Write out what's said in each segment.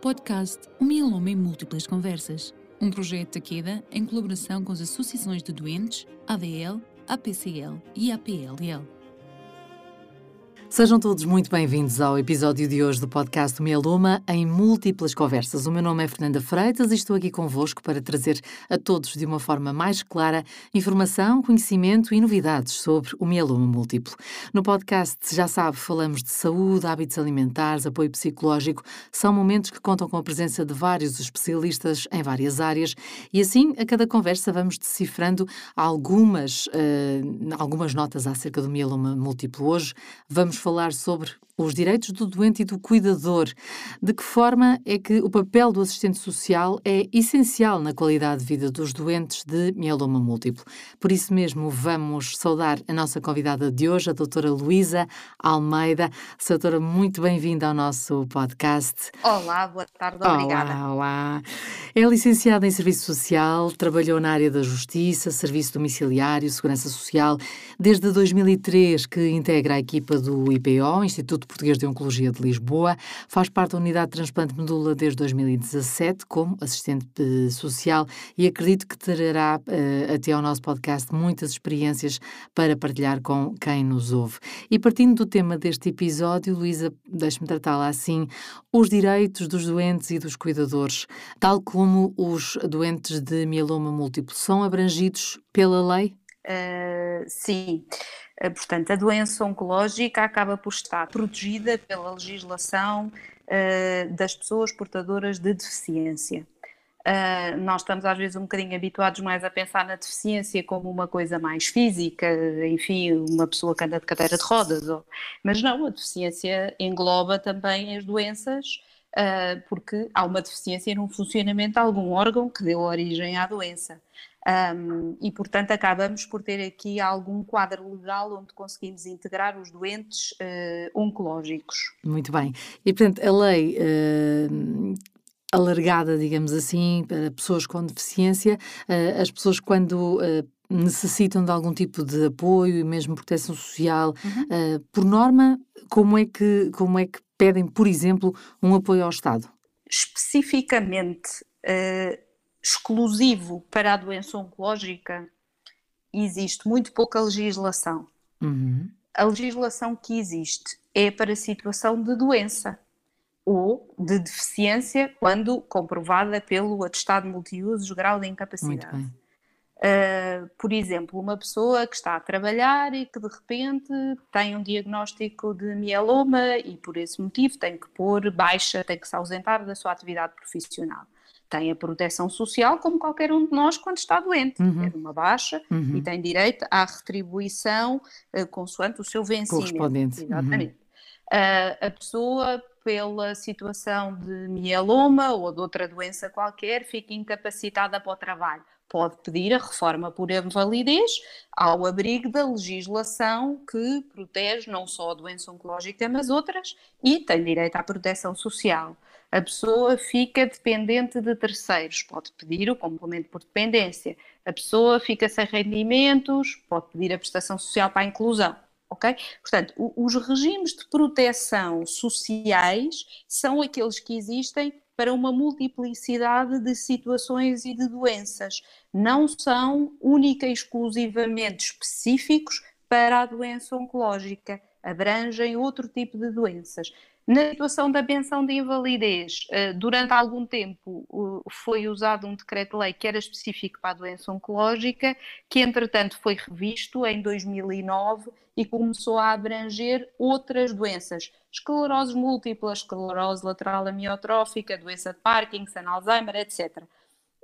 podcast O Mieloma em Múltiplas Conversas, um projeto da Queda em colaboração com as associações de doentes ADL, APCL e APLL. Sejam todos muito bem-vindos ao episódio de hoje do podcast Mieloma em múltiplas conversas. O meu nome é Fernanda Freitas e estou aqui convosco para trazer a todos de uma forma mais clara informação, conhecimento e novidades sobre o mieloma múltiplo. No podcast, já sabe, falamos de saúde, hábitos alimentares, apoio psicológico. São momentos que contam com a presença de vários especialistas em várias áreas e assim, a cada conversa, vamos decifrando algumas, uh, algumas notas acerca do mieloma múltiplo. Hoje vamos falar sobre os direitos do doente e do cuidador. De que forma é que o papel do assistente social é essencial na qualidade de vida dos doentes de mieloma múltiplo? Por isso mesmo, vamos saudar a nossa convidada de hoje, a doutora Luísa Almeida. Doutora, muito bem-vinda ao nosso podcast. Olá, boa tarde, obrigada. Olá, olá. É licenciada em Serviço Social, trabalhou na área da Justiça, Serviço Domiciliário, Segurança Social, desde 2003 que integra a equipa do IPO, Instituto Instituto Português de Oncologia de Lisboa, faz parte da unidade de transplante de medula desde 2017 como assistente social e acredito que terá uh, até ao nosso podcast muitas experiências para partilhar com quem nos ouve. E partindo do tema deste episódio, Luísa, deixe-me tratá-la assim, os direitos dos doentes e dos cuidadores, tal como os doentes de mieloma múltiplo, são abrangidos pela lei? Uh, sim. Eh, portanto, a doença oncológica acaba por estar protegida pela legislação uh, das pessoas portadoras de deficiência. Uh, nós estamos às vezes um bocadinho habituados mais a pensar na deficiência como uma coisa mais física, enfim, uma pessoa que anda de cadeira de rodas, ou... mas não, a deficiência engloba também as doenças, uh, porque há uma deficiência no funcionamento de algum órgão que deu origem à doença. Um, e, portanto, acabamos por ter aqui algum quadro legal onde conseguimos integrar os doentes uh, oncológicos. Muito bem. E, portanto, a lei. Uh alargada, digamos assim, para pessoas com deficiência, uh, as pessoas quando necessitam de algum tipo de apoio e mesmo proteção social, uhum. uh, por norma, como é que como é que pedem, por exemplo, um apoio ao Estado? Especificamente exclusivo para a doença oncológica, existe muito pouca legislação. Uhum. A legislação que existe é para a situação de doença ou de deficiência, quando comprovada pelo atestado multiusos grau de incapacidade. Uh, por exemplo, uma pessoa que está a trabalhar e que de repente tem um diagnóstico de mieloma e por esse motivo tem que pôr baixa, tem que se ausentar da sua atividade profissional tem a proteção social como qualquer um de nós quando está doente, uhum. uma baixa uhum. e tem direito à retribuição uh, consoante o seu vencimento. Correspondente. Exatamente. Uhum. Uh, a pessoa, pela situação de mieloma ou de outra doença qualquer, fica incapacitada para o trabalho. Pode pedir a reforma por invalidez ao abrigo da legislação que protege não só a doença oncológica, mas outras, e tem direito à proteção social a pessoa fica dependente de terceiros, pode pedir o complemento por dependência. A pessoa fica sem rendimentos, pode pedir a prestação social para a inclusão. Ok? Portanto, os regimes de proteção sociais são aqueles que existem para uma multiplicidade de situações e de doenças. Não são única e exclusivamente específicos para a doença oncológica, abrangem outro tipo de doenças. Na situação da pensão de invalidez, eh, durante algum tempo foi usado um decreto-lei que era específico para a doença oncológica, que entretanto foi revisto em 2009 e começou a abranger outras doenças, esclerose múltipla, esclerose lateral amiotrófica, doença de Parkinson, Alzheimer, etc.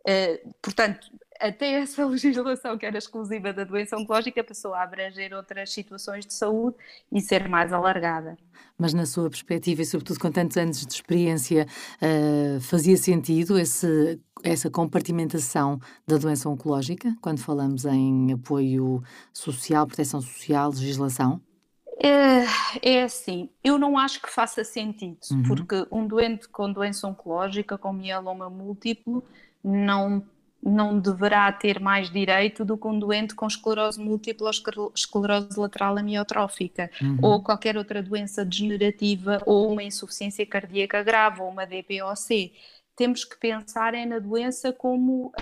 Eh, portanto, até essa legislação que era exclusiva da doença oncológica passou a abranger outras situações de saúde e ser mais alargada. Mas na sua perspectiva e sobretudo com tantos anos de experiência, uh, fazia sentido esse, essa compartimentação da doença oncológica quando falamos em apoio social, proteção social, legislação? É, é assim, eu não acho que faça sentido, uhum. porque um doente com doença oncológica, com mieloma múltiplo, não não deverá ter mais direito do que um doente com esclerose múltipla ou esclerose lateral amiotrófica uhum. ou qualquer outra doença degenerativa ou uma insuficiência cardíaca grave ou uma DPOC. Temos que pensar é na doença como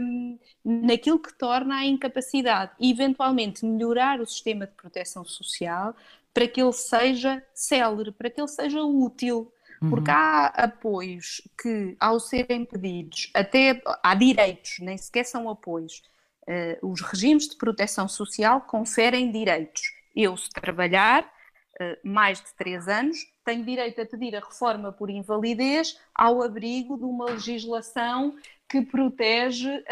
um, naquilo que torna a incapacidade e eventualmente melhorar o sistema de proteção social para que ele seja célere, para que ele seja útil. Porque uhum. há apoios que, ao serem pedidos, até há direitos, nem sequer são apoios. Uh, os regimes de proteção social conferem direitos. Eu, se trabalhar uh, mais de três anos, tenho direito a pedir a reforma por invalidez ao abrigo de uma legislação que protege uh,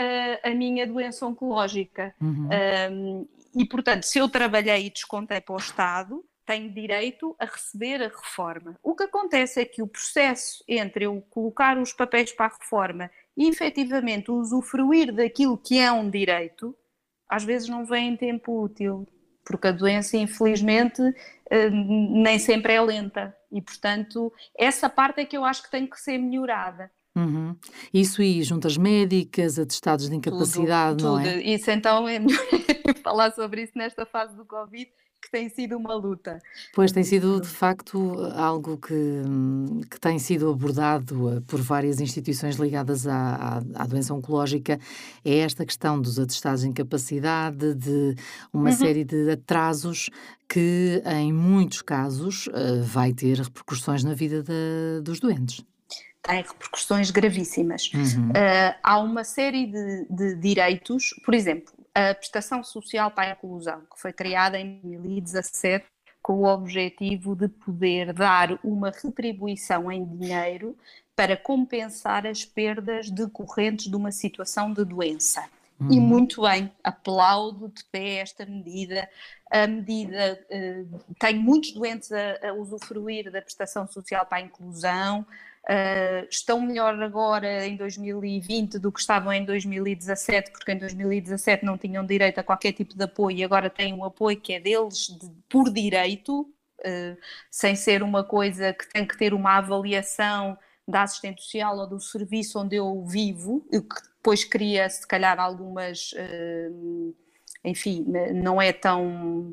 a minha doença oncológica. Uhum. Um, e, portanto, se eu trabalhei e descontei para o Estado, tenho direito a receber a reforma. O que acontece é que o processo entre eu colocar os papéis para a reforma e efetivamente usufruir daquilo que é um direito, às vezes não vem em tempo útil, porque a doença, infelizmente, eh, nem sempre é lenta. E, portanto, essa parte é que eu acho que tem que ser melhorada. Uhum. Isso e juntas médicas, atestados de incapacidade, tudo, não é? Isso então é melhor falar sobre isso nesta fase do Covid, que tem sido uma luta. Pois tem sido, de facto, algo que, que tem sido abordado eh, por várias instituições ligadas à, à, à doença oncológica, é esta questão dos atestados de incapacidade, de uma uhum. série de atrasos que, em muitos casos, eh, vai ter repercussões na vida dos doentes tem repercussões gravíssimas. Uhum. Uh, há uma série de, de, direitos, por exemplo, a prestação social para a inclusão, que foi criada em 2017 com o objetivo de poder dar uma retribuição em dinheiro para compensar as perdas decorrentes de uma situação de doença. Uhum. E muito bem, aplaudo de pé esta medida. A medida uh, tem muitos doentes a, a usufruir da prestação social para a inclusão, Uh, estão melhor agora em 2020 do que estavam em 2017, porque em 2017 não tinham direito a qualquer tipo de apoio e agora têm um apoio que é deles de, por direito, uh, sem ser uma coisa que tem que ter uma avaliação da assistente social ou do serviço onde eu vivo, que depois cria se calhar algumas, uh, enfim, não é tão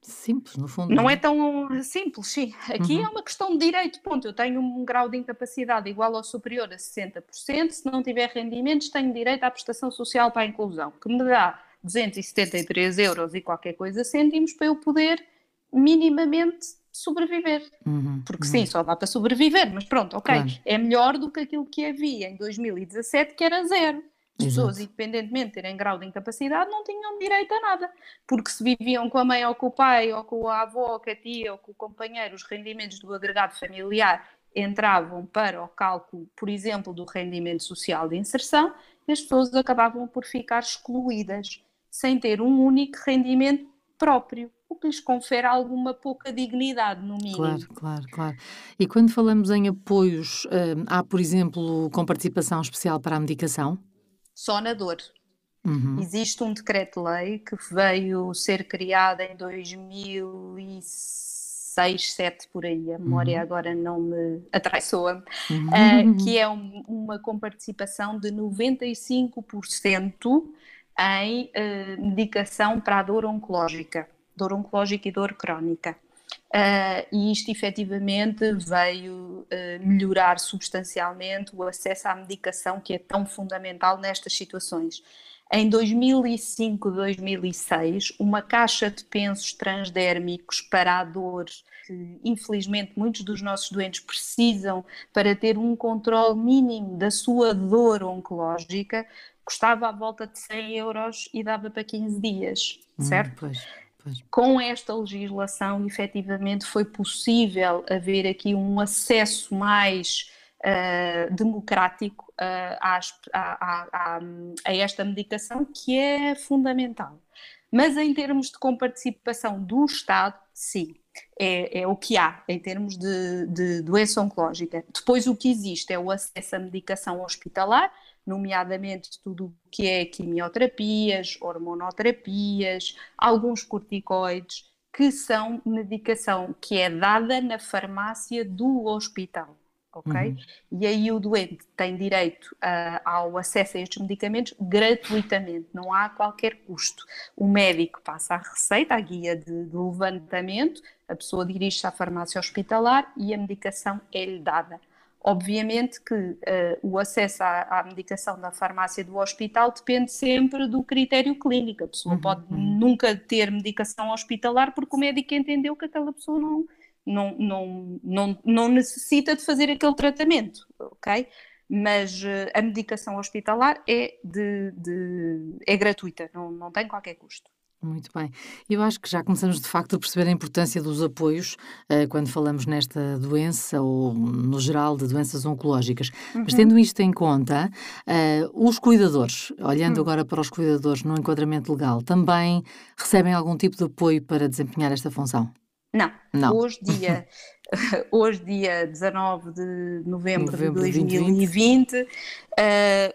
Simples, no fundo. Não, é? é tão simples, sim. Aqui uhum. é uma questão de direito, ponto. Eu tenho um grau de incapacidade igual ou superior a 60%, se não tiver rendimentos, tenho direito à prestação social para a inclusão, que me dá 273 euros e qualquer coisa cêntimos para eu poder minimamente sobreviver. Uhum, Porque uhum. sim, só dá para sobreviver, mas pronto, ok. Claro. É melhor do que aquilo que havia em 2017, que era zero. As pessoas, independentemente de terem grau de incapacidade, não tinham direito a nada, porque se viviam com a mãe ou com o pai, ou com a avó, ou com a tia, ou com o companheiro, os rendimentos do agregado familiar entravam para o cálculo, por exemplo, do rendimento social de inserção, e as pessoas acabavam por ficar excluídas, sem ter um único rendimento próprio, o que lhes confere alguma pouca dignidade, no mínimo. Claro, claro, claro. E quando falamos em apoios, hum, há, por exemplo, com participação especial para a medicação? Só na dor. Uhum. Existe um decreto-lei que veio ser criado em 2006, 2007 por aí, a memória uhum. agora não me atraiçoa, uhum. uh, que é um, uma comparticipação de 95% em uh, medicação para a dor oncológica, dor oncológica e dor crónica. Uh, e isto efetivamente veio uh, melhorar substancialmente o acesso à medicação que é tão fundamental nestas situações. Em 2005, 2006, uma caixa de pensos transdérmicos para a dor, que infelizmente muitos dos nossos doentes precisam para ter um controle mínimo da sua dor oncológica, custava à volta de 100 euros e dava para 15 dias, hum, certo? Hum, com esta legislação, efetivamente, foi possível haver aqui um acesso mais uh, democrático uh, às, a, a, a, esta medicação, que é fundamental. Mas em termos de comparticipação do Estado, sim, é, é, o que há em termos de, de doença oncológica. Depois, o que existe é o acesso à medicação hospitalar, nomeadamente tudo o que é quimioterapias, hormonoterapias, alguns corticoides, que são medicação que é dada na farmácia do hospital. ok? Uhum. E aí o doente tem direito uh, ao acesso a estes medicamentos gratuitamente, não há qualquer custo. O médico passa a receita, a guia de, de levantamento, a pessoa dirige-se à farmácia hospitalar e a medicação é-lhe dada. Obviamente que uh, o acesso à, à, medicação da farmácia do hospital depende sempre do critério clínico. A pessoa uhum, pode uhum. nunca ter medicação hospitalar porque o médico entendeu que aquela pessoa não, não, não, não, não necessita de fazer aquele tratamento, ok? Mas uh, a medicação hospitalar é, de, de, é gratuita, não, não tem qualquer custo. Muito bem. Eu acho que já começamos de facto a perceber a importância dos apoios uh, quando falamos nesta doença ou no geral de doenças oncológicas. Uhum. Mas tendo isto em conta, uh, os cuidadores, olhando uhum. agora para os cuidadores no enquadramento legal, também recebem algum tipo de apoio para desempenhar esta função? Não. Não. Hoje, dia, hoje, dia 19 de novembro, novembro de 2020, uh,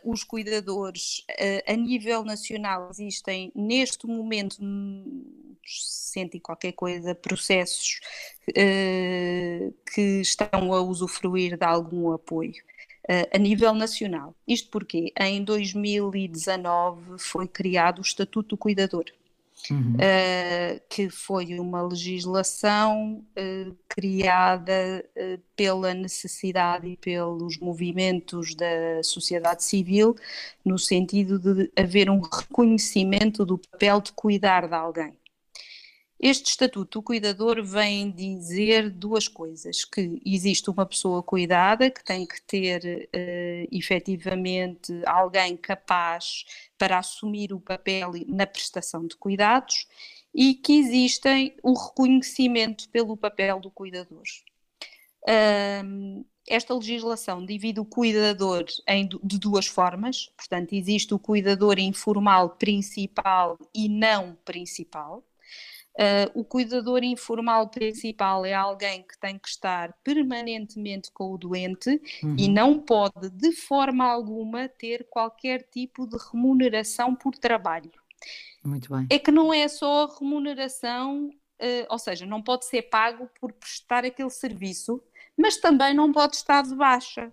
os cuidadores uh, a nível nacional existem neste momento cento e qualquer coisa processos uh, que estão a usufruir de algum apoio. Uh, a nível nacional. Isto porque em 2019 foi criado o Estatuto do Cuidador uhum. uh, que foi uma legislação uh, criada uh, pela necessidade e pelos movimentos da sociedade civil, no sentido de haver um reconhecimento do papel de cuidar de alguém. Este estatuto, o cuidador, vem dizer duas coisas: que existe uma pessoa cuidada, que tem que ter uh, efetivamente alguém capaz para assumir o papel na prestação de cuidados, e que existem o reconhecimento pelo papel do cuidador. Um, esta legislação divide o cuidador em, de duas formas, portanto, existe o cuidador informal principal e não principal. Uh, o cuidador informal principal é alguém que tem que estar permanentemente com o doente uhum. e não pode, de forma alguma, ter qualquer tipo de remuneração por trabalho. Muito bem. É que não é só a remuneração, uh, ou seja, não pode ser pago por prestar aquele serviço, mas também não pode estar de baixa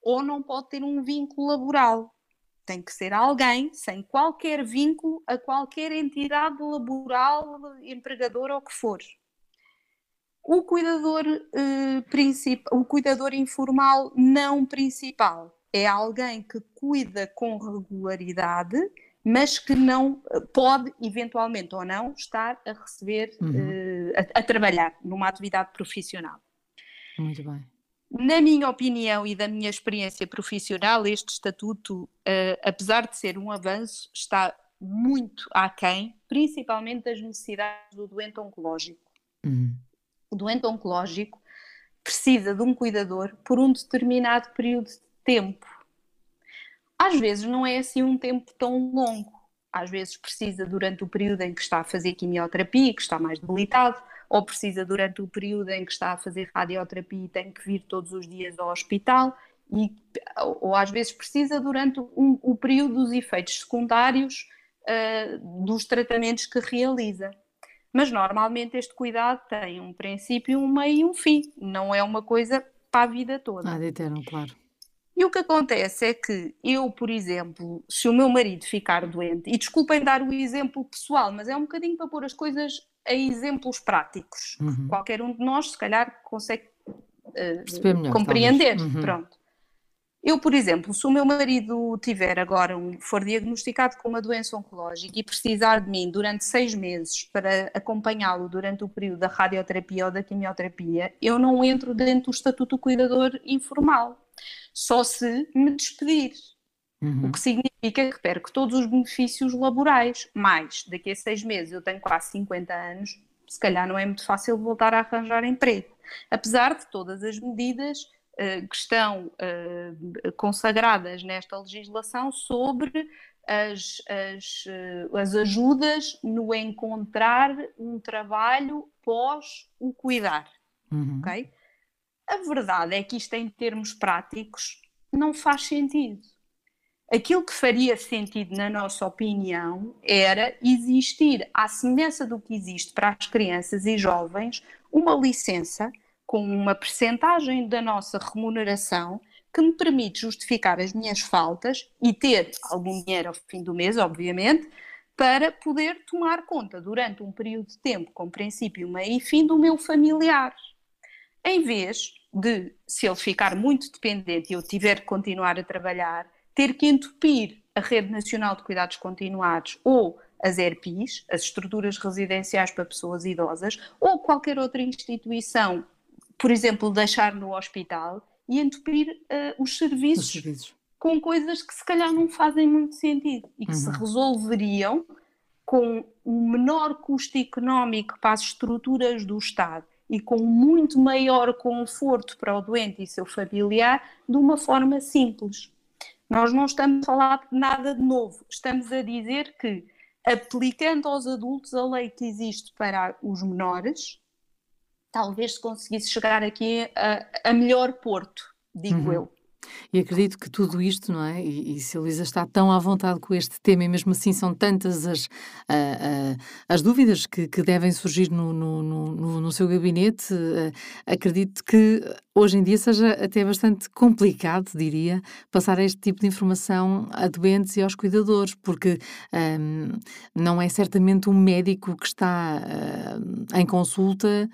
ou não pode ter um vínculo laboral. Tem que ser alguém sem qualquer vínculo a qualquer entidade laboral, empregador ou que for. O cuidador, eh, principal, o cuidador informal não principal é alguém que cuida com regularidade, mas que não eh, pode, eventualmente ou não, estar a receber, uhum. eh, a, a trabalhar numa atividade profissional. Muito bem. Na minha opinião e da minha experiência profissional, este estatuto, uh, apesar de ser um avanço, está muito aquém, principalmente das necessidades do doente oncológico. Uhum. O doente oncológico precisa de um cuidador por um determinado período de tempo. Às vezes não é assim um tempo tão longo. Às vezes precisa durante o período em que está a fazer quimioterapia, que está mais debilitado ou precisa durante o período em que está a fazer radioterapia e tem que vir todos os dias ao hospital, e, ou às vezes precisa durante um, o período dos efeitos secundários uh, dos tratamentos que realiza. Mas normalmente este cuidado tem um princípio, um meio e um fim, não é uma coisa para a vida toda. Ah, de eterno, claro. E o que acontece é que eu, por exemplo, se o meu marido ficar doente, e desculpem dar o exemplo pessoal, mas é um bocadinho para pôr as coisas a exemplos práticos. Uhum. Qualquer um de nós, se calhar, consegue uh, melhor, compreender. Uhum. Pronto. Eu, por exemplo, se o meu marido tiver agora, um, for diagnosticado com uma doença oncológica e precisar de mim durante seis meses para acompanhá-lo durante o período da radioterapia ou da quimioterapia, eu não entro dentro do estatuto do cuidador informal só se me despedir. Uhum. O que significa que perco todos os benefícios laborais. Mais, daqui a seis meses eu tenho quase 50 anos, se calhar não é muito fácil voltar a arranjar emprego. Apesar de todas as medidas uh, que estão uh, consagradas nesta legislação sobre as, as, uh, as ajudas no encontrar um trabalho pós o cuidar. Uhum. Ok? A verdade é que isto, em termos práticos, não faz sentido. Aquilo que faria sentido, na nossa opinião, era existir, à semelhança do que existe para as crianças e jovens, uma licença com uma percentagem da nossa remuneração que me permite justificar as minhas faltas e ter algum dinheiro ao fim do mês, obviamente, para poder tomar conta durante um período de tempo, com princípio, meio e fim, do meu familiar. Em vez de, se ele ficar muito dependente e eu tiver que continuar a trabalhar, ter que entupir a Rede Nacional de Cuidados Continuados ou as ERPIs, as estruturas residenciais para pessoas idosas, ou qualquer outra instituição, por exemplo, deixar no hospital e entupir uh, os, serviços os, serviços com coisas que se calhar não fazem muito sentido e que uhum. se resolveriam com um menor custo económico para as estruturas do Estado e com muito maior conforto para o doente e seu familiar de uma forma simples. Nós não estamos a falar de nada de novo, estamos a dizer que, aplicando aos adultos a lei que existe para os menores, talvez se conseguisse chegar aqui a, a melhor porto, digo uhum. eu. E acredito que tudo isto, não é? E, e se a Luísa está tão à vontade com este tema, e mesmo assim são tantas as, uh, uh, as dúvidas que, que devem surgir no, no, no, no seu gabinete, uh, acredito que hoje em dia seja até bastante complicado, diria, passar este tipo de informação a doentes e aos cuidadores, porque um, não é certamente um médico que está em consulta eh,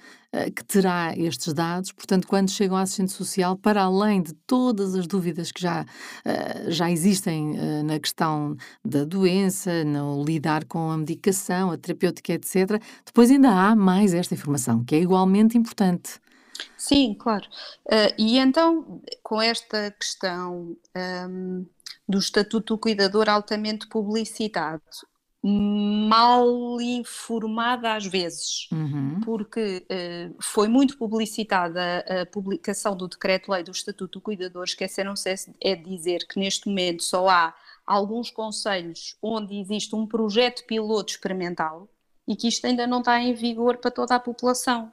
que terá estes dados, portanto, quando chegam à assistente social, para além de todas as dúvidas que já, eh, já existem eh, na questão da doença, no lidar com a medicação, a terapêutica, etc., depois ainda há mais esta informação, que é igualmente importante. Sim, claro. Uh, e então, com esta questão um, ehm, do estatuto do cuidador altamente publicitado, mal informada às vezes, uhum. porque uh, foi muito publicitada a publicação do Decreto-Lei do Estatuto do Cuidador, esqueceram-se é dizer que neste momento só há alguns conselhos onde existe um projeto piloto experimental e que isto ainda não está em vigor para toda a população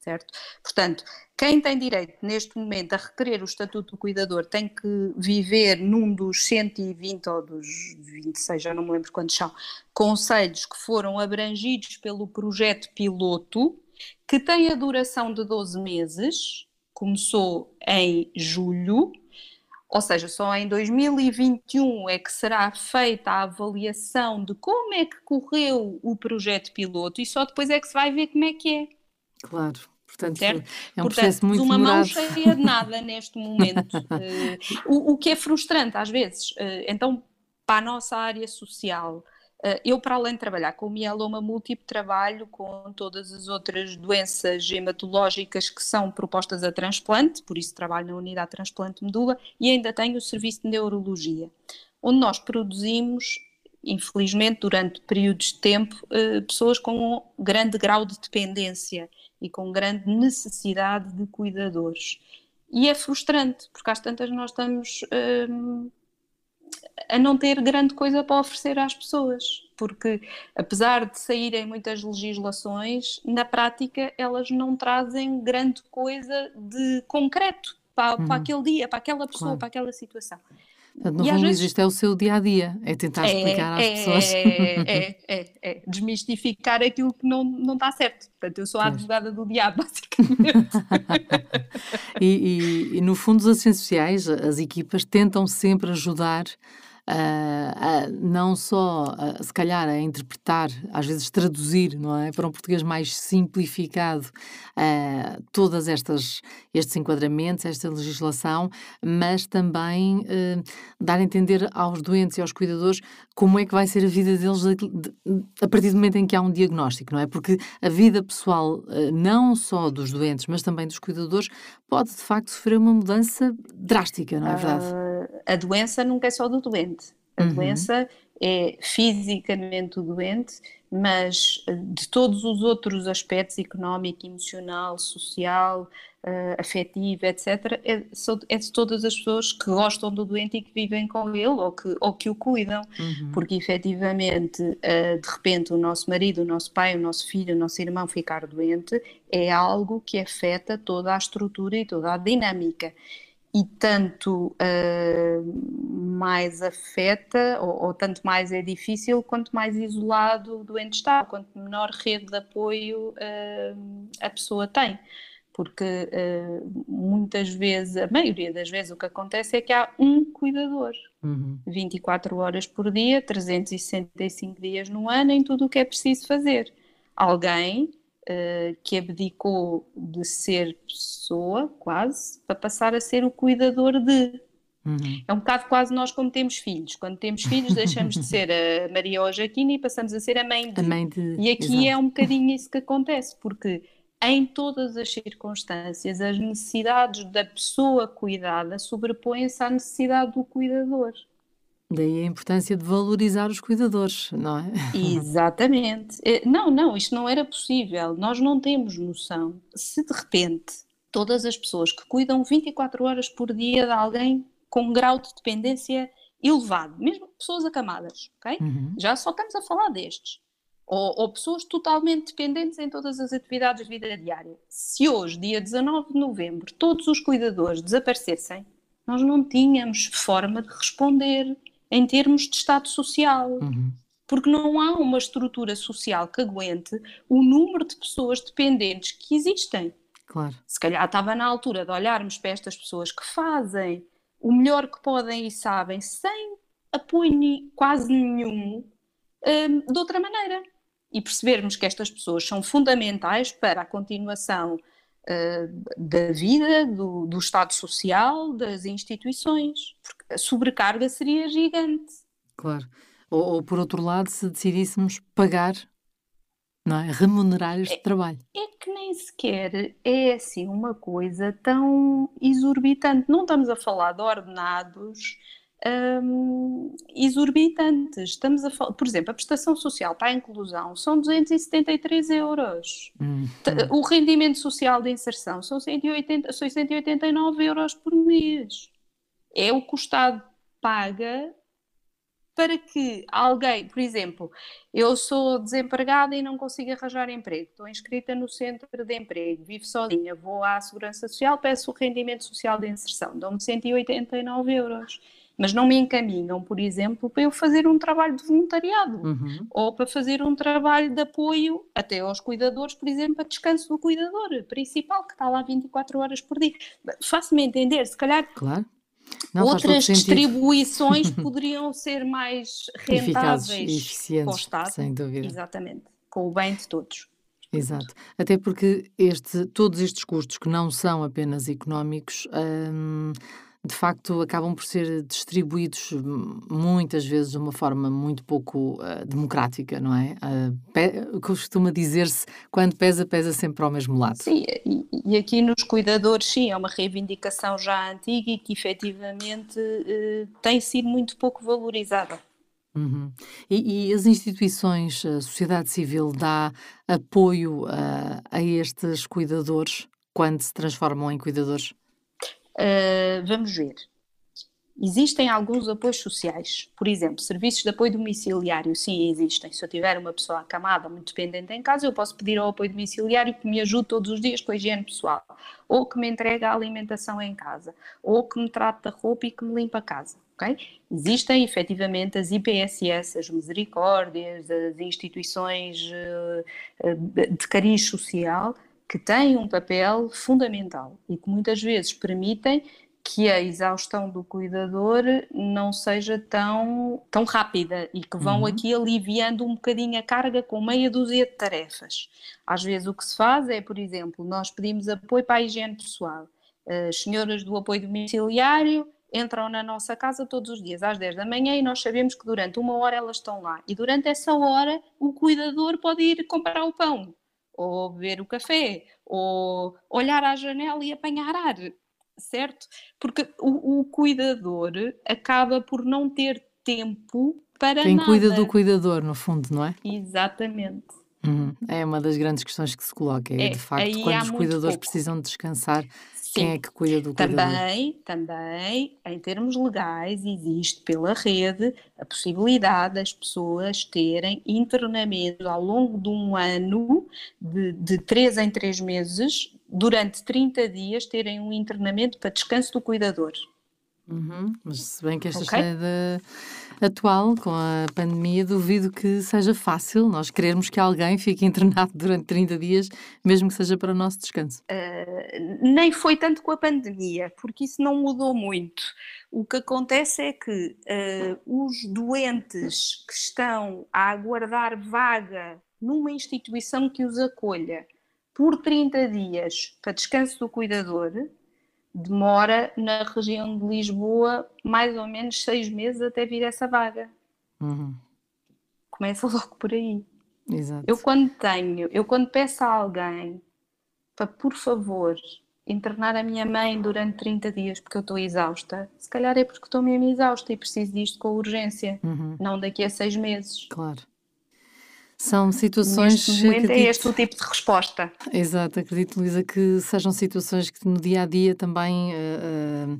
certo? Portanto, quem tem direito neste momento a requerer o estatuto do cuidador tem que viver num dos 120 ou dos 26, já não me lembro quantos são, conselhos que foram abrangidos pelo projeto piloto, que tem a duração de 12 meses, começou em julho, ou seja, só em 2021 é que será feita a avaliação de como é que correu o projeto piloto e só depois é que se vai ver como é que é. Claro. Portanto, certo? é um Portanto, processo muito uma demorado. mão cheia de nada neste momento. uh, o, o, que é frustrante às vezes. Uh, então, para a nossa área social, uh, eu para além de trabalhar com mieloma múltiplo, trabalho com todas as outras doenças hematológicas que são propostas a transplante, por isso trabalho na unidade de transplante medula e ainda tenho o serviço de neurologia, onde nós produzimos infelizmente, durante períodos de tempo, pessoas com um grande grau de dependência e com grande necessidade de cuidadores. E é frustrante, porque às tantas nós estamos hum, a não ter grande coisa para oferecer às pessoas, porque apesar de saírem muitas legislações, na prática elas não trazem grande coisa de concreto para, uhum. para aquele dia, para aquela pessoa, claro. para aquela situação. Portanto, no fundo, vezes... isto é o seu dia a dia, é tentar é, explicar às é, pessoas. É, é, é, desmistificar aquilo que não, não está certo. Portanto, eu sou a advogada do diabo, basicamente. e, e, e, no fundo, os assistentes sociais, as equipas tentam sempre ajudar uh, uh, não só, uh, se calhar, a interpretar, às vezes traduzir, não é? Para um português mais simplificado, uh, todas estas estes enquadramentos, esta legislação, mas também dar a entender aos doentes e aos cuidadores como é que vai ser a vida deles a partir do momento em que há um diagnóstico, não é? Porque a vida pessoal, não só dos doentes, mas também dos cuidadores, pode de facto sofrer uma mudança drástica, não é verdade? A doença nunca é só do doente. A uhum. doença é fisicamente o doente, mas eh, de todos os outros aspectos, económico, emocional, social, uh, afetivo, etc., é, é, de todas as pessoas que gostam do doente e que vivem com ele ou que, ou que o cuidam, uhum. porque efetivamente, uh, de repente, o nosso marido, o nosso pai, o nosso filho, o nosso irmão ficar doente é algo que afeta toda a estrutura e toda a dinâmica e tanto uh, mais afeta, ou, ou, tanto mais é difícil, quanto mais isolado o doente está, quanto menor rede de apoio uh, a pessoa tem. porque uh, muitas vezes, a maioria das vezes, o que acontece é que há um cuidador, uhum. 24 horas por dia, 365 dias no ano, em tudo o que é preciso fazer. Alguém uh, que abdicou de ser pessoa, quase, para passar a ser o cuidador de. Uhum. É um bocado quase nós como temos filhos. Quando temos filhos, deixamos de ser a Maria ou a Jaquina e passamos a ser a mãe de. A mãe de... E aqui Exato. é um bocadinho isso que acontece, porque em todas as circunstâncias, as necessidades da pessoa cuidada sobrepõem-se à necessidade do cuidador. Daí a importância de valorizar os cuidadores, não é? Exatamente. Eh, não, não, isto não era possível. Nós não temos noção. Se de repente todas as pessoas que cuidam 24 horas por dia de alguém com um grau de dependência elevado, mesmo pessoas acamadas, ok? Uhum. Já só estamos a falar destes ou, ou, pessoas totalmente dependentes em todas as atividades de vida diária. Se hoje, dia 19 de novembro, todos os cuidadores desaparecessem, nós não tínhamos forma de responder em termos de Estado social. Uhum. Porque não há uma estrutura social que aguente o número de pessoas dependentes que existem. Claro. Se calhar estava na altura de olharmos para estas pessoas que fazem o melhor que podem e sabem, sem apoio quase nenhum, um, de outra maneira e percebermos que estas pessoas são fundamentais para a continuação da vida, do, do, Estado Social, das instituições, porque a sobrecarga seria gigante. Claro. Ou, ou por outro lado, se decidíssemos pagar, não é? remunerar este é, trabalho. É que nem sequer é assim uma coisa tão exorbitante. Não estamos a falar de ordenados um, exorbitantes. Estamos a por exemplo, a prestação social para a inclusão são 273 euros. Hum, hum. O rendimento social de inserção são 180, 689 euros por mês. É o que o Estado paga para que alguém, por exemplo, eu sou desempregada e não consigo arranjar emprego, estou inscrita no centro de emprego, vivo sozinha, vou à Segurança Social, peço o rendimento social de inserção, dão-me 189 euros mas não me encaminham, por exemplo, para eu fazer um trabalho de voluntariado uhum. ou para fazer um trabalho de apoio até aos cuidadores, por exemplo, a descanso do cuidador principal, que está lá 24 horas por dia. Faço-me entender, se calhar. Claro. Não, Outras distribuições poderiam ser mais rentáveis e eficientes, sem dúvida. Exatamente, com o bem de todos. Exato. Até porque este, todos estes custos que não são apenas económicos. Hum, de facto acabam por ser distribuídos muitas vezes de uma forma muito pouco uh, democrática, não é? Uh, costuma dizer-se quando pesa, pesa sempre ao mesmo lado. Sim, e, e, aqui nos cuidadores, sim, é uma reivindicação já antiga e que efetivamente uh, tem sido muito pouco valorizada. Uhum. E, e, as instituições, a sociedade civil dá apoio a estes cuidadores quando se transformam em cuidadores? Uh, vamos ver. Existem alguns apoios sociais, por exemplo, serviços de apoio domiciliário, sim, existem. Se eu tiver uma pessoa acamada, muito dependente em casa, eu posso pedir ao apoio domiciliário que me ajude todos os dias com a higiene pessoal, ou que me entregue a alimentação em casa, ou que me trate da roupa e que me limpe a casa. Okay? Existem efetivamente as IPSS, as misericórdias, as instituições uh, de cariz social que têm um papel fundamental e que muitas vezes permitem que a exaustão do cuidador não seja tão, tão rápida e que vão uhum. aqui aliviando um bocadinho a carga com meia dúzia de tarefas. Às vezes o que se faz é, por exemplo, nós pedimos apoio para a higiene pessoal. As senhoras do apoio domiciliário entram na nossa casa todos os dias às 10 da manhã e nós sabemos que durante uma hora elas estão lá. E durante essa hora o cuidador pode ir comprar o pão ou beber o café, ou olhar à janela e apanhar ar, certo? Porque o, o cuidador acaba por não ter tempo para Quem nada. cuida do cuidador, no fundo, não é? Exatamente. Uhum. É uma das grandes questões que se coloca. É, é de facto, quando os cuidadores pouco. precisam descansar, Sim. Quem é que cuida do também, cuidador? Também, em termos legais, existe pela rede a possibilidade das pessoas terem internamento ao longo de um ano, de, de três em três meses, durante 30 dias, terem um internamento para descanso do cuidador. Uhum, mas se bem que esta okay. história atual, com a pandemia, duvido que seja fácil nós querermos que alguém fique internado durante 30 dias, mesmo que seja para o nosso descanso. Uh, nem foi tanto com a pandemia, porque isso não mudou muito. O que acontece é que uh, os doentes que estão a aguardar vaga numa instituição que os acolha por 30 dias para descanso do cuidador, demora na região de Lisboa mais ou menos seis meses até vir essa vaga. Uhum. Começa logo por aí. Exato. Eu quando tenho, eu quando peço a alguém para por favor internar a minha mãe durante 30 dias porque eu estou exausta, se calhar é porque estou mesmo exausta e preciso disto com urgência, uhum. não daqui a seis meses. Claro. São situações. Neste momento é acredito, é este o tipo de resposta. Exato, acredito, Luísa, que sejam situações que no dia a dia também. Uh, uh,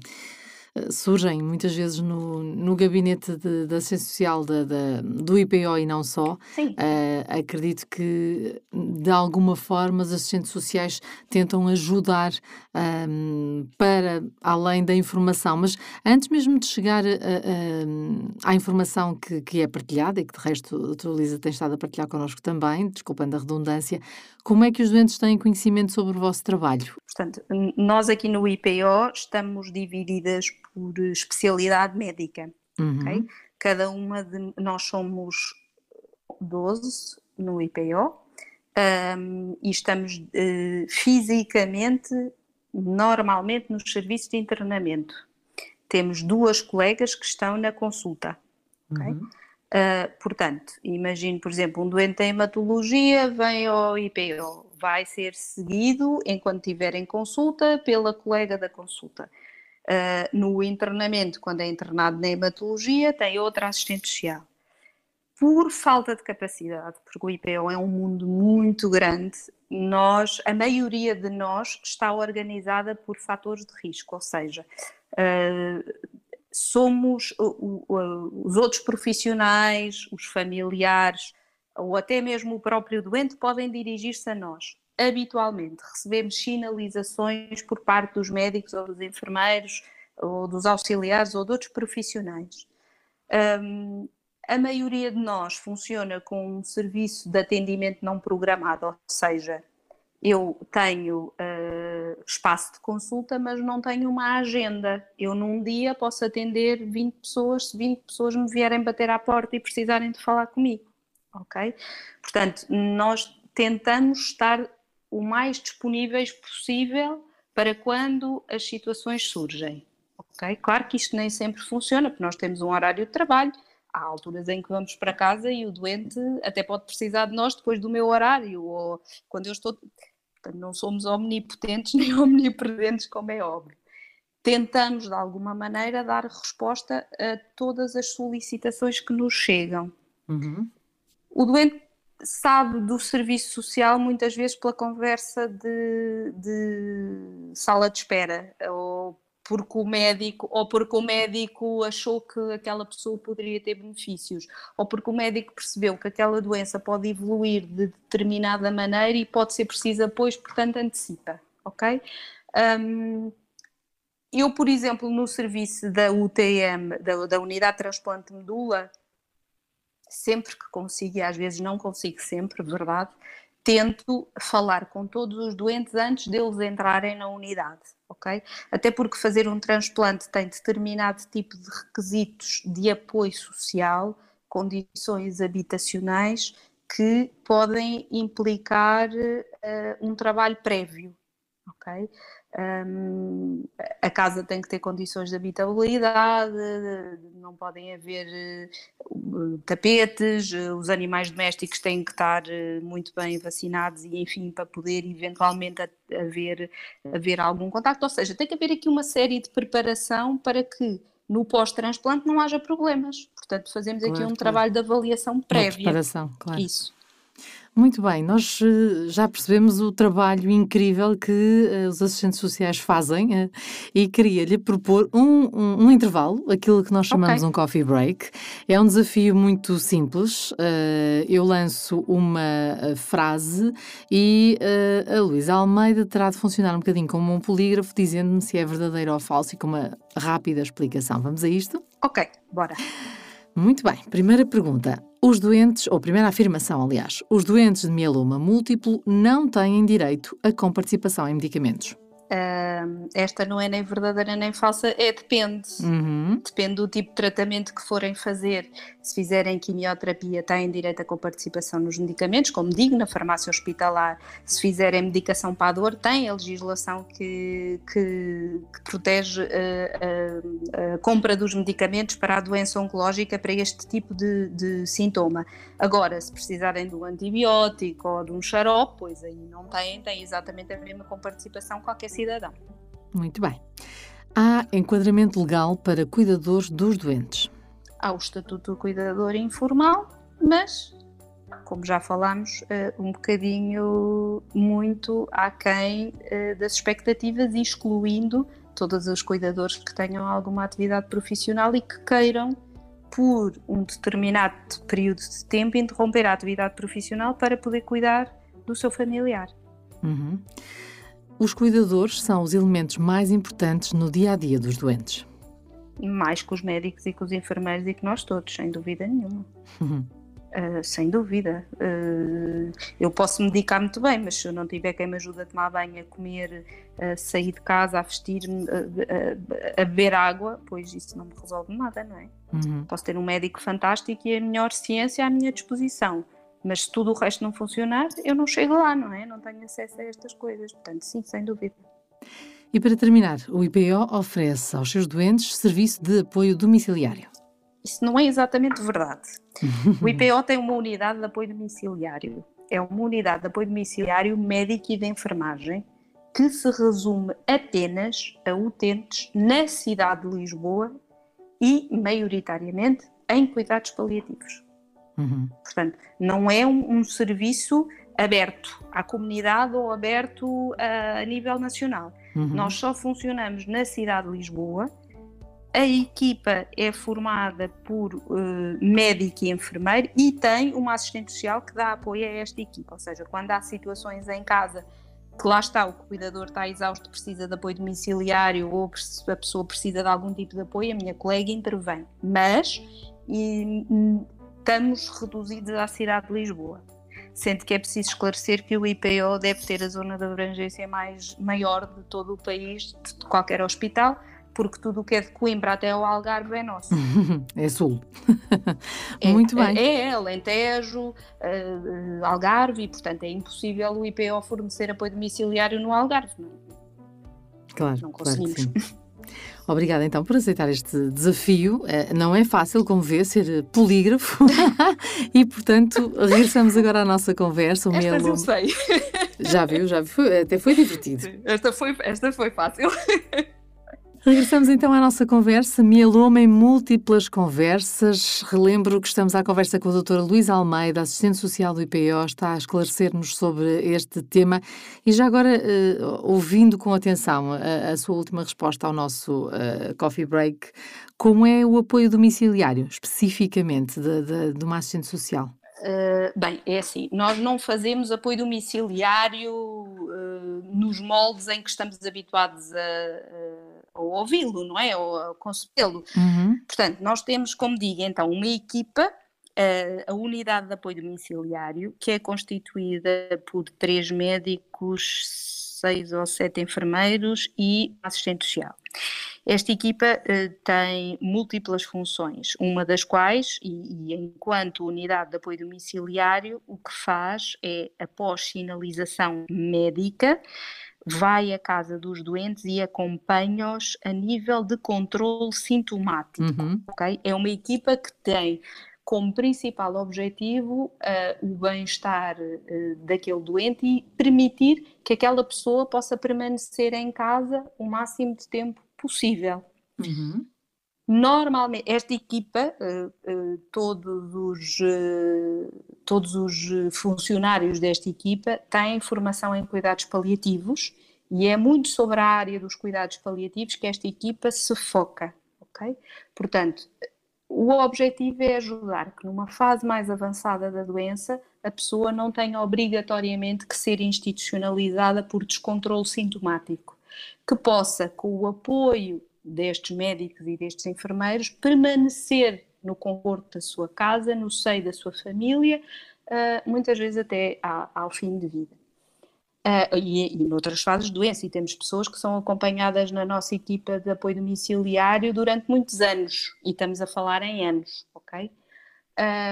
surgem muitas vezes no, no gabinete da assistência social da, da, do IPO e não só. Sim. Uh, acredito que, de alguma forma, os assistentes sociais tentam ajudar um, para além da informação. Mas antes mesmo de chegar a, a, à informação que, que é partilhada, e que de resto a doutora Lisa tem estado a partilhar connosco também, desculpando a redundância, como é que os doentes têm conhecimento sobre o vosso trabalho? Portanto, nós aqui no IPO estamos divididas por especialidade médica. Uhum. Okay? Cada uma de nós somos 12 no IPO um, e estamos uh, fisicamente, normalmente, nos serviços de internamento. Temos duas colegas que estão na consulta. Okay? Uhum. Uh, portanto, imagino, por exemplo, um doente em hematologia vem ao IPO, vai ser seguido, enquanto estiver em consulta, pela colega da consulta. Uh, no internamento, quando é internado na hematologia, tem outra assistente social. Por falta de capacidade, porque o IPO é um mundo muito grande, nós, a maioria de nós está organizada por fatores de risco, ou seja, uh, somos os outros profissionais, os familiares ou até mesmo o próprio doente podem dirigir-se a nós. Habitualmente recebemos sinalizações por parte dos médicos ou dos enfermeiros ou dos auxiliares ou de outros profissionais. Um, a maioria de nós funciona com um serviço de atendimento não programado, ou seja, eu tenho uh, espaço de consulta, mas não tenho uma agenda. Eu num dia posso atender 20 pessoas, se 20 pessoas me vierem bater à porta e precisarem de falar comigo, ok? Portanto, nós tentamos estar o mais disponíveis possível para quando as situações surgem, ok? Claro que isto nem sempre funciona, porque nós temos um horário de trabalho, há alturas em que vamos para casa e o doente até pode precisar de nós depois do meu horário, ou quando eu estou Portanto, não somos omnipotentes nem omnipresentes, como é óbvio. Tentamos, de alguma maneira, dar resposta a todas as solicitações que nos chegam. Uhum. O doente sabe do serviço social muitas vezes pela conversa de, de sala de espera ou porque o médico ou porque o médico achou que aquela pessoa poderia ter benefícios ou porque o médico percebeu que aquela doença pode evoluir de determinada maneira e pode ser preciso apoio, portanto antecipa, ok? Um, eu, por exemplo, no serviço da UTM, da, da Unidade de Transplante Medula, sempre que consigo, e às vezes não consigo sempre, verdade, tento falar com todos os doentes antes deles entrarem na unidade, ok? Até porque fazer um transplante tem determinado tipo de requisitos de apoio social, condições habitacionais que podem implicar uh, um trabalho prévio, ok? Um, a casa tem que ter condições de habitabilidade, não podem haver uh, tapetes, os animais domésticos têm que estar uh, muito bem vacinados e, enfim, para poder eventualmente haver, haver algum contacto. Ou seja, tem que haver aqui uma série de preparação para que no pós-transplante não haja problemas. Portanto, fazemos claro, aqui um claro. trabalho de avaliação prévia. Uma preparação, claro. Isso. Muito bem, nós uh, já percebemos o trabalho incrível que uh, os assistentes sociais fazem uh, e queria-lhe propor um, um, um, intervalo, aquilo que nós chamamos okay. um coffee break. É um desafio muito simples. eu lanço uma frase e a Luísa Almeida terá de funcionar um bocadinho como um polígrafo, dizendo-me se é verdadeiro ou falso e com uma rápida explicação. Vamos a isto? Ok, bora. Muito bem, primeira pergunta. Os doentes, ou primeira afirmação, aliás, os doentes de mieloma múltiplo não têm direito a comparticipação em medicamentos. Uh, esta não é nem verdadeira nem falsa, é depende. Uhum. Depende do tipo de tratamento que forem fazer. Se fizerem quimioterapia, têm direito a participação nos medicamentos, como digo, na farmácia hospitalar. Se fizerem medicação para a dor, tem a legislação que, que, que protege a, a, a, compra dos medicamentos para a doença oncológica, para este tipo de, de sintoma. Agora, se precisarem de um antibiótico ou de um xarope, pois aí não têm, têm exatamente a mesma comparticipação qualquer cidadão. Muito bem. Há enquadramento legal para cuidadores dos doentes? Há o Estatuto do Cuidador Informal, mas, como já falámos, eh, um bocadinho muito aquém eh, das expectativas, excluindo todos os cuidadores que tenham alguma atividade profissional e que queiram, por um determinado período de tempo, interromper a atividade profissional para poder cuidar do seu familiar. Uhum. Os cuidadores são os elementos mais importantes no dia a dia dos doentes. Mais que os médicos e que os enfermeiros e que nós todos, sem dúvida nenhuma. Uhum. Uh, sem dúvida. Uh, eu posso medicar muito bem, mas se eu não tiver quem me ajude a tomar banho, a comer, a sair de casa, a vestir-me, a, a, beber água, pois isso não me resolve nada, não é? Uhum. Posso ter um médico fantástico e a melhor ciência à minha disposição mas se tudo o resto não funcionar, eu não chego lá, não é? Não tenho acesso a estas coisas. Portanto, sim, sem dúvida. E para terminar, o IPO oferece aos seus doentes serviço de apoio domiciliário. Isso não é exatamente verdade. o IPO tem uma unidade de apoio domiciliário. É uma unidade de apoio domiciliário médico e de enfermagem que se resume apenas a utentes na cidade de Lisboa e, maioritariamente, em cuidados paliativos. Uhum. Portanto, não é um, um, serviço aberto à comunidade ou aberto uh, a nível nacional. Uhum. Nós só funcionamos na cidade de Lisboa. A equipa é formada por uh, médico e enfermeiro e tem uma assistente social que dá apoio a esta equipa. Ou seja, quando há situações em casa que lá está, o cuidador está exausto, precisa de apoio domiciliário ou a pessoa precisa de algum tipo de apoio, a minha colega intervém. Mas e, estamos reduzidos à cidade de Lisboa. Sendo que é preciso esclarecer que o IPO deve ter a zona de abrangência mais, maior de todo o país, de qualquer hospital, porque tudo o que é de Coimbra até o Algarve é nosso. é sul. É, Muito bem. É, é Alentejo, uh, Algarve, e portanto é impossível o IPO fornecer apoio domiciliário no Algarve. Não, é? claro, não conseguimos. Claro Obrigada então por aceitar este desafio. Eh, não é fácil, como vê, ser polígrafo. e, portanto, regressamos agora à nossa conversa. O Esta eu sei. Já viu, já viu. Até foi divertido. Esta foi, esta foi fácil. Regressamos então à nossa conversa, mieloma em múltiplas conversas. Relembro que estamos à conversa com a doutora Luísa Almeida, assistente social do IPO, está a esclarecer-nos sobre este tema. E já agora, uh, ouvindo com atenção a, a, sua última resposta ao nosso uh, coffee break, como é o apoio domiciliário, especificamente, de, de, de uma assistente social? Uh, bem, é assim, nós não fazemos apoio domiciliário nos moldes em que estamos habituados a, a ouvi-lo, não é? Ou concebê-lo. Uhum. Portanto, nós temos, como digo, então, uma equipa, uh, a unidade de apoio domiciliário, que é constituída por três médicos, seis ou sete enfermeiros e assistente social. Esta equipa uh, tem múltiplas funções, uma das quais, e, e, enquanto unidade de apoio domiciliário, o que faz é, após sinalização médica, vai à casa dos doentes e acompanha-os a nível de controle sintomático. Uhum. Okay? É uma equipa que tem como principal objetivo uh, o bem-estar uh, daquele doente e permitir que aquela pessoa possa permanecer em casa o máximo de tempo possível. Uhum. Normalmente, esta equipa, todos os, todos os funcionários desta equipa têm formação em cuidados paliativos e é muito sobre a área dos cuidados paliativos que esta equipa se foca, ok? Portanto, o objetivo é ajudar que numa fase mais avançada da doença a pessoa não tenha obrigatoriamente que ser institucionalizada por descontrole sintomático, que possa, com o apoio destes médicos e destes enfermeiros, permanecer no conforto da sua casa, no seio da sua família, uh, muitas vezes até ao, ao fim de vida. Uh, e, e noutras fases de doença, e temos pessoas que são acompanhadas na nossa equipa de apoio domiciliário durante muitos anos, e estamos a falar em anos, ok?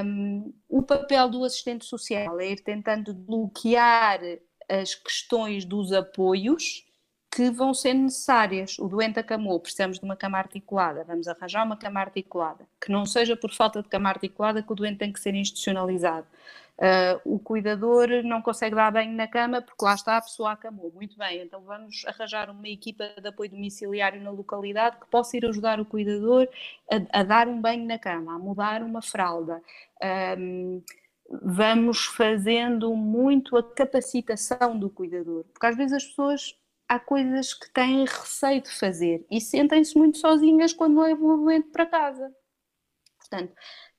Um, o papel do assistente social é ir tentando bloquear as questões dos apoios que vão ser necessárias. O doente acamou, precisamos de uma cama articulada, vamos arranjar uma cama articulada. Que não seja por falta de cama articulada que o doente tem que ser institucionalizado. Uh, o cuidador não consegue dar banho na cama porque lá está a pessoa acamou. Muito bem, então vamos arranjar uma equipa de apoio domiciliário na localidade que possa ir ajudar o cuidador a, a dar um banho na cama, a mudar uma fralda. Um, vamos fazendo muito a capacitação do cuidador, porque às vezes as pessoas há coisas que têm receio de fazer e sentem-se muito sozinhas quando levam o doente para casa. Portanto,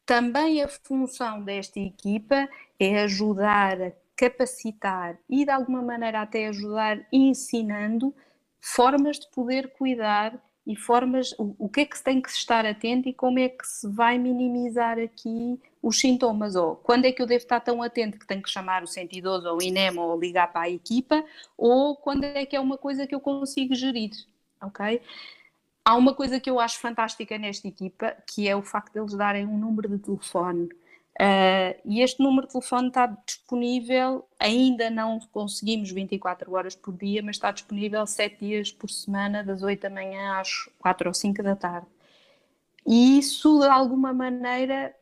também a função desta equipa é ajudar a capacitar e de alguma maneira até ajudar ensinando formas de poder cuidar e formas, o, o que é que se tem que estar atento e como é que se vai minimizar aqui os sintomas, ou quando é que eu devo estar tão atento que tenho que chamar o 112 ou o INEM ou ligar para a equipa, ou quando é que é uma coisa que eu consigo gerir, ok? Há uma coisa que eu acho fantástica nesta equipa, que é o facto de eles darem um número de telefone. Uh, e este número de telefone está disponível, ainda não conseguimos 24 horas por dia, mas está disponível 7 dias por semana, das 8 da manhã às 4 ou 5 da tarde. E isso, de alguma maneira,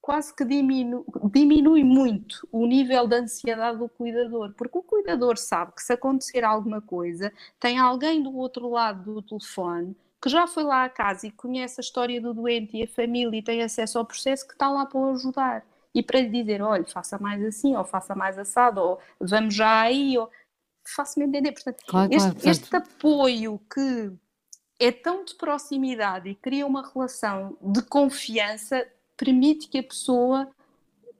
quase que diminui, diminui muito o nível de ansiedade do cuidador, porque o cuidador sabe que se acontecer alguma coisa, tem alguém do outro lado do telefone que já foi lá à casa e conhece a história do doente e a família e tem acesso ao processo que está lá para o ajudar. E para lhe dizer, olha, faça mais assim, ou faça mais assado, ou vamos já aí, ou faça-me entender. Portanto, claro, este, claro, este apoio que é tão de proximidade e cria uma relação de confiança permite que a pessoa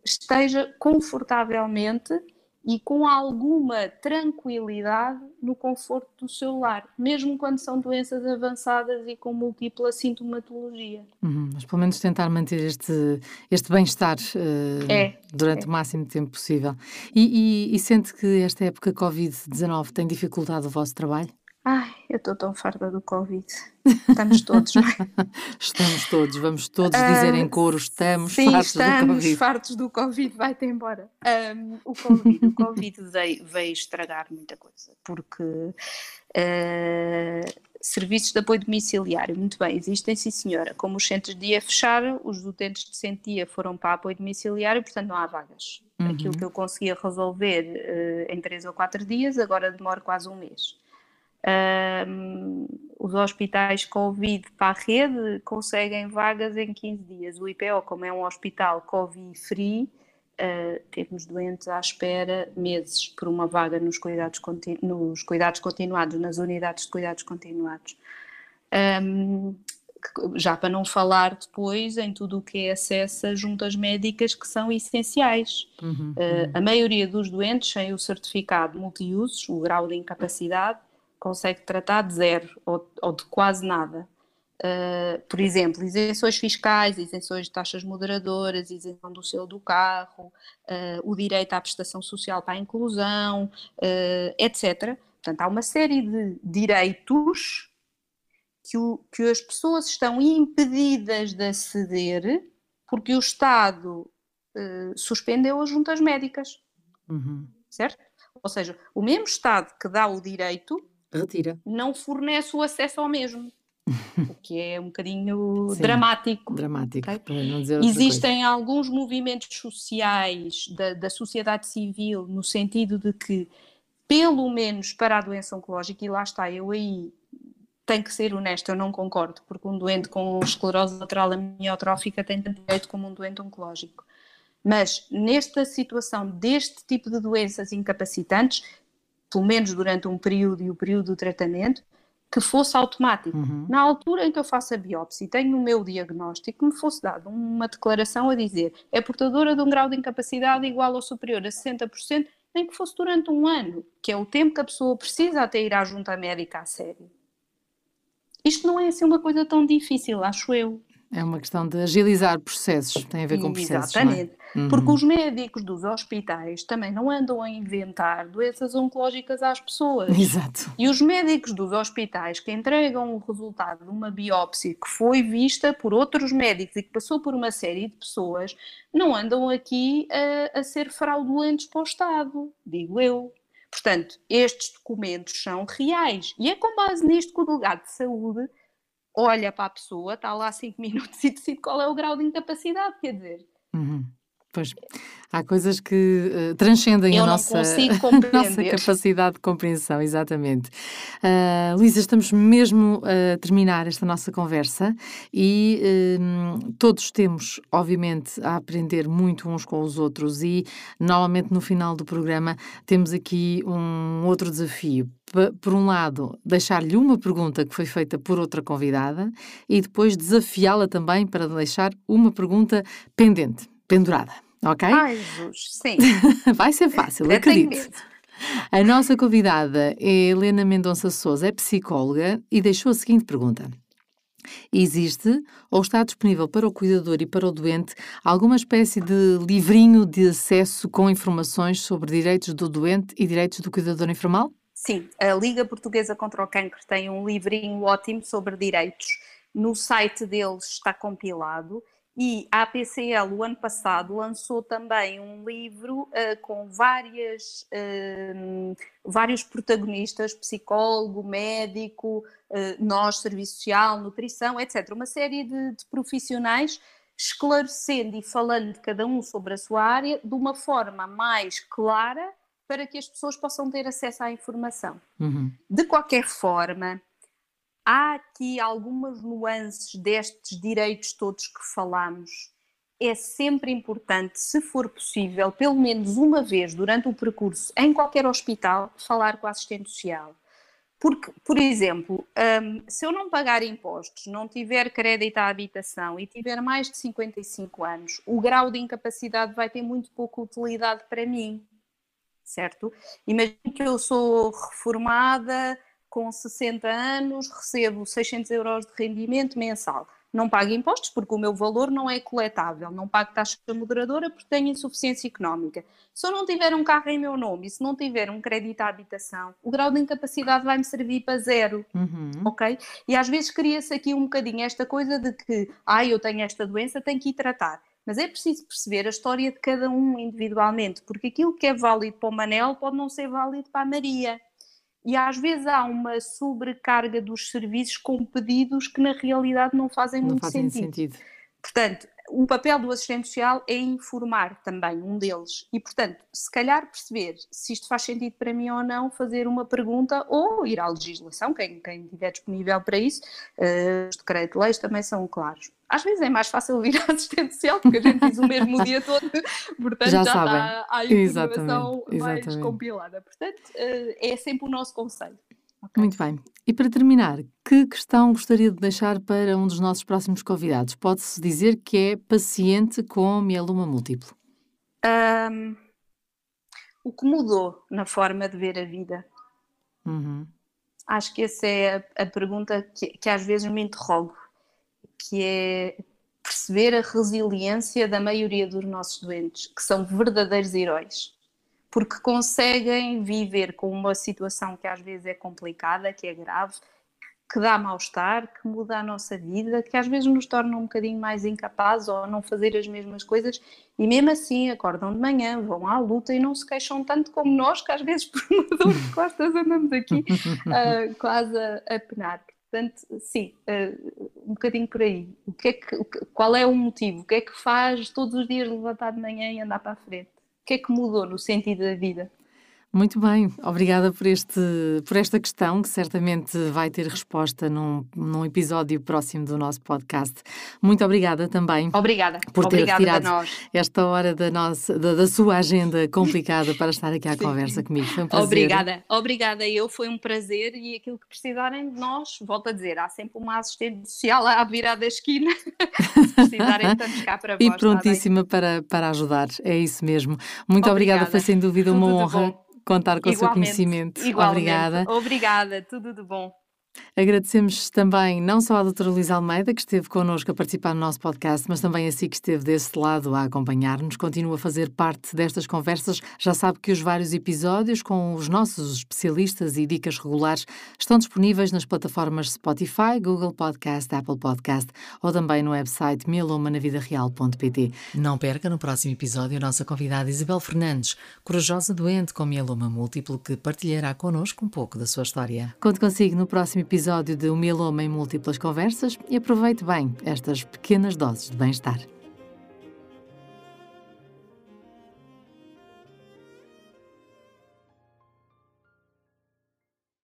esteja confortavelmente e com alguma tranquilidade no conforto do seu lar, mesmo quando são doenças avançadas e com múltipla sintomatologia. Uhum, mas pelo menos tentar manter este, este bem-estar uh, é, durante é. o máximo tempo possível. E, e, e sente que esta época Covid-19 tem dificultado o vosso trabalho? Ai, eu estou tão farta do Covid. Estamos todos, não é? Estamos todos, vamos todos dizer em coro, estamos sim, fartos estamos do Covid. fartos do Covid, vai-te embora. Um, o Covid, o COVID veio, veio, estragar muita coisa, porque uh, serviços de apoio domiciliário, muito bem, existem sim senhora, como os centros de dia fecharam, os utentes de dia foram para apoio domiciliário, portanto não há vagas. Uhum. Aquilo que eu conseguia resolver uh, em três ou quatro dias, agora demora quase um mês. Um, os hospitais Covid para a rede conseguem vagas em 15 dias. O IPO, como é um hospital Covid-free, uh, temos doentes à espera meses por uma vaga nos cuidados, nos cuidados continuados, nas unidades de cuidados continuados. Um, já para não falar depois em tudo o que é acesso a juntas médicas que são essenciais. Uhum, uh, uhum. A maioria dos doentes sem o certificado multiusos, o grau de incapacidade, consegue tratar de zero ou, ou de quase nada. Uh, por exemplo, isenções fiscais, isenções de taxas moderadoras, isenção do selo do carro, uh, o direito à prestação social para a inclusão, uh, ah, etc. Portanto, há uma série de direitos que, o, que as pessoas estão impedidas de aceder porque o Estado suspendeu as juntas médicas. Uhum. Certo? Ou seja, o mesmo Estado que dá o direito Retira. não fornece o acesso ao mesmo. o que é um bocadinho Sim, dramático. Dramático, okay? para não dizer Existem coisa. alguns movimentos sociais da, da sociedade civil no sentido de que, pelo menos para a doença oncológica, e lá está, eu aí tem que ser honesto, eu não concordo, porque um doente com esclerose lateral amiotrófica tem tanto direito como um doente oncológico. Mas nesta situação deste tipo de doenças incapacitantes, pelo menos durante um período e o período do tratamento, que fosse automático. Uhum. Na altura em que eu faço a biópsia e tenho o meu diagnóstico, me fosse dado uma declaração a dizer é portadora de um grau de incapacidade igual ou superior a 60%, nem que fosse durante um ano, que é o tempo que a pessoa precisa até ir à junta médica a sério. Isto não é assim uma coisa tão difícil, acho eu. É uma questão de agilizar processos, tem a ver com processos. É? Exatamente. É? Uhum. Porque os médicos dos hospitais também não andam a inventar doenças oncológicas às pessoas. Exato. E os médicos dos hospitais que entregam o resultado de uma biópsia que foi vista por outros médicos e que passou por uma série de pessoas, não andam aqui a, a ser fraudulentos para o Estado, digo eu. Portanto, estes documentos são reais. E é com base nisto que o delegado de saúde olha para a pessoa, está lá cinco minutos e decide qual é o grau de incapacidade, quer dizer. Uhum. Pois, há coisas que uh, transcendem a nossa, nossa, capacidade de compreensão, exatamente. Uh, Luísa, estamos mesmo a terminar esta nossa conversa e uh, todos temos, obviamente, a aprender muito uns com os outros e, normalmente, no final do programa, temos aqui um outro desafio. Por um lado, deixar-lhe uma pergunta que foi feita por outra convidada e depois desafiá-la também para deixar uma pergunta pendente pendurada, ok? Ai, Jesus, sim. Vai ser fácil, Eu acredito. A nossa convidada é Helena Mendonça Souza, é psicóloga e deixou a seguinte pergunta. Existe ou está disponível para o cuidador e para o doente alguma espécie de livrinho de acesso com informações sobre direitos do doente e direitos do cuidador informal? Sim, a Liga Portuguesa contra o Cancro tem um livrinho ótimo sobre direitos. No site deles está compilado e a APCL, o ano passado, lançou também um livro uh, com várias, uh, vários protagonistas, psicólogo, médico, uh, nós, serviço social, nutrição, etc. Uma série de, de, profissionais esclarecendo e falando de cada um sobre a sua área de uma forma mais clara para que as pessoas possam ter acesso à informação. Uhum. De qualquer forma, há aqui algumas nuances destes direitos todos que falamos. É sempre importante, se for possível, pelo menos uma vez durante o percurso, em qualquer hospital, falar com a assistente social. Porque, por exemplo, um, se eu não pagar impostos, não tiver crédito à habitação e tiver mais de 55 anos, o grau de incapacidade vai ter muito pouca utilidade para mim, certo? Imagino que eu sou reformada, com 60 anos recebo 600 euros de rendimento mensal. Não pago impostos porque o meu valor não é coletável, não pago taxa moderadora porque tenho insuficiência económica. Se eu não tiver um carro em meu nome e se não tiver um crédito à habitação, o grau de incapacidade vai-me servir para zero, uhum. ok? E às vezes cria-se aqui um bocadinho esta coisa de que, ah, eu tenho esta doença, tenho que ir tratar. Mas é preciso perceber a história de cada um individualmente, porque aquilo que é válido para o Manel pode não ser válido para a Maria e às vezes há uma sobrecarga dos serviços com pedidos que na realidade não fazem não muito fazem sentido. sentido. Portanto, o papel do assistente social é informar também, um deles. E, portanto, se calhar perceber se isto faz sentido para mim ou não, fazer uma pergunta ou ir à legislação, quem, quem estiver disponível para isso. Uh, os decretos-leis também são claros. Às vezes é mais fácil vir à assistente social, porque a gente diz o mesmo o dia todo, portanto já, já está a informação exatamente, mais exatamente. compilada. Portanto, uh, é sempre o nosso conselho. Okay. Muito bem. E para terminar, que questão gostaria de deixar para um dos nossos próximos convidados? Pode-se dizer que é paciente com mieloma múltiplo. Um, o que mudou na forma de ver a vida? Uhum. Acho que essa é a, a pergunta que, que às vezes me interrogo, que é perceber a resiliência da maioria dos nossos doentes, que são verdadeiros heróis porque conseguem viver com uma situação que às vezes é complicada, que é grave, que dá mal-estar, que muda a nossa vida, que às vezes nos torna um bocadinho mais incapazes ou não fazer as mesmas coisas e mesmo assim acordam de manhã, vão à luta e não se queixam tanto como nós, que às vezes por uma dor de costas andamos aqui uh, quase a, a penar. Portanto, sim, uh, um bocadinho por aí. O que é que, qual é o motivo? O que é que faz todos os dias levantar de manhã e andar para a frente? Que é que mudou no sentido da vida? Muito bem, obrigada por, este, por esta questão, que certamente vai ter resposta num, num episódio próximo do nosso podcast. Muito obrigada também. Obrigada. Por ter obrigada retirado esta hora da, nossa, da, da, sua agenda complicada para estar aqui à Sim. conversa comigo. Foi um prazer. Obrigada, obrigada. Eu foi um prazer e aquilo que precisarem de nós, volto a dizer, há sempre uma assistente social à virada da esquina. Se precisarem, estamos cá para vós. E prontíssima para, para ajudar, é isso mesmo. Muito obrigada, obrigada foi sem dúvida uma Tudo honra contar com igualmente, o seu conhecimento. Igualmente. Obrigada. Obrigada, tudo de bom. Agradecemos também não só à doutora Luísa Almeida, que esteve connosco a participar no nosso podcast, mas também a si que esteve desse lado a acompanhar-nos. Continua a fazer parte destas conversas. Já sabe que os vários episódios com os nossos especialistas e dicas regulares estão disponíveis nas plataformas Spotify, Google Podcast, Apple Podcast ou também no website mielomanavidareal.pt. Não perca no próximo episódio a nossa convidada Isabel Fernandes, corajosa doente com mieloma múltiplo, que partilhará connosco um pouco da sua história. Conto consigo no próximo episódio de O Mieloma em Múltiplas Conversas e aproveite bem estas pequenas doses de bem-estar.